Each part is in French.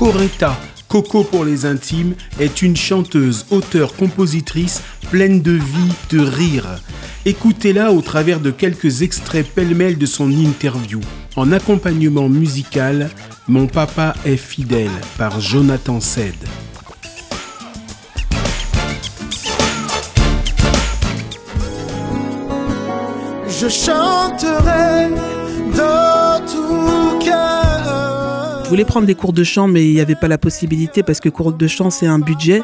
Coretta, Coco pour les intimes, est une chanteuse, auteure, compositrice pleine de vie, de rire. Écoutez-la au travers de quelques extraits pêle-mêle de son interview. En accompagnement musical, Mon papa est fidèle par Jonathan Sed. Je chanterai de tout voulais prendre des cours de chant, mais il n'y avait pas la possibilité parce que cours de chant, c'est un budget.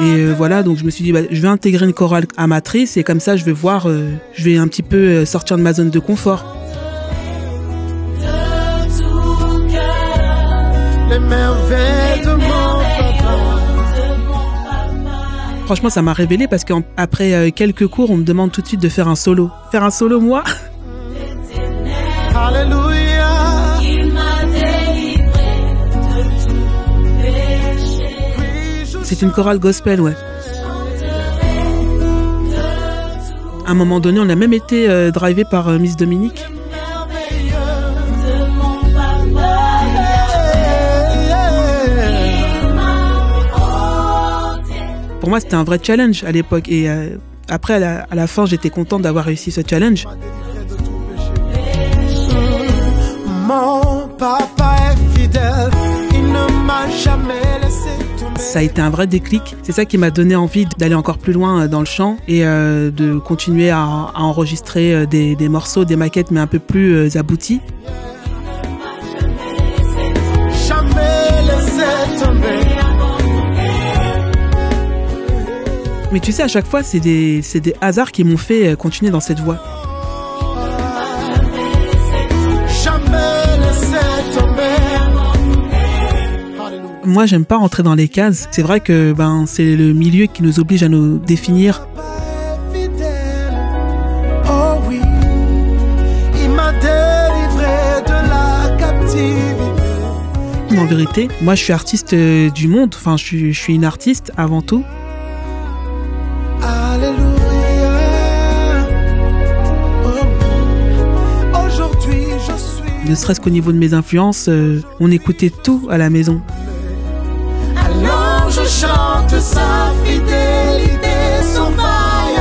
Et euh, voilà, donc je me suis dit, bah, je vais intégrer une chorale amatrice et comme ça, je vais voir, euh, je vais un petit peu euh, sortir de ma zone de confort. Franchement, ça m'a révélé parce qu'après quelques cours, on me demande tout de suite de faire un solo. Faire un solo, moi? Alléluia. C'est une chorale gospel, ouais. À un moment donné, on a même été euh, drivé par euh, Miss Dominique. Pour moi, c'était un vrai challenge à l'époque. Et euh, après, à la, fin, j'étais contente d'avoir réussi ce challenge. Ça a été un vrai déclic. C'est ça qui m'a donné envie d'aller encore plus loin euh, dans le chant et euh, de continuer à, enregistrer des, morceaux, des maquettes, mais un peu plus aboutis. Jamais tomber. Mais tu sais, à chaque fois, c'est des, des hasards qui m'ont fait euh, continuer dans cette voie. Moi, j'aime pas rentrer dans les cases. C'est vrai que ben, c'est le milieu qui nous oblige à nous définir. En vérité, moi, je suis artiste euh, du monde. Enfin, je suis une artiste avant tout. Ne serait-ce qu'au niveau de mes influences, euh, on écoutait tout à la maison. Alors je chante sa fidélité sans faille.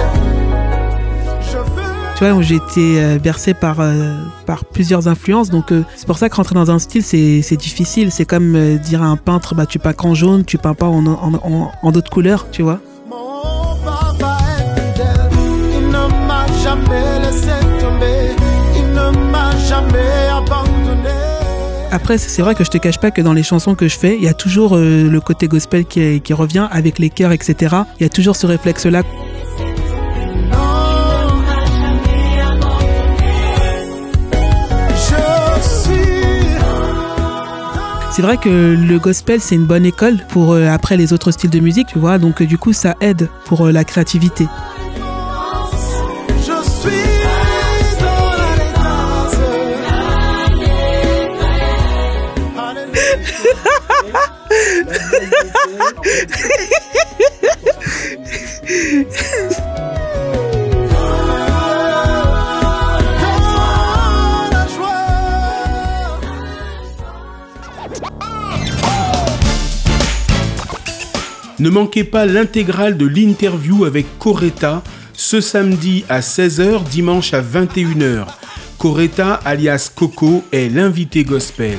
Je veux. Tu vois, j'ai été euh, bercé par, euh, par plusieurs influences, donc euh, c'est pour ça que rentrer dans un style, c'est c'est difficile. C'est comme dire à un peintre, bah, tu peins qu'en jaune, tu peins pas en, en, en, en d'autres couleurs, tu vois. Après, c'est vrai que je te cache pas que dans les chansons que je fais, il y a toujours euh, le côté gospel qui, revient avec les chœurs, etc. Il y a toujours ce réflexe-là. C'est vrai que le gospel, c'est une bonne école pour euh, après les autres styles de musique, tu vois. Donc, euh, du coup, ça aide pour la créativité. Ne manquez pas l'intégrale de l'interview avec Coretta ce samedi à 16h, dimanche à 21h. Coretta alias Coco est l'invité gospel.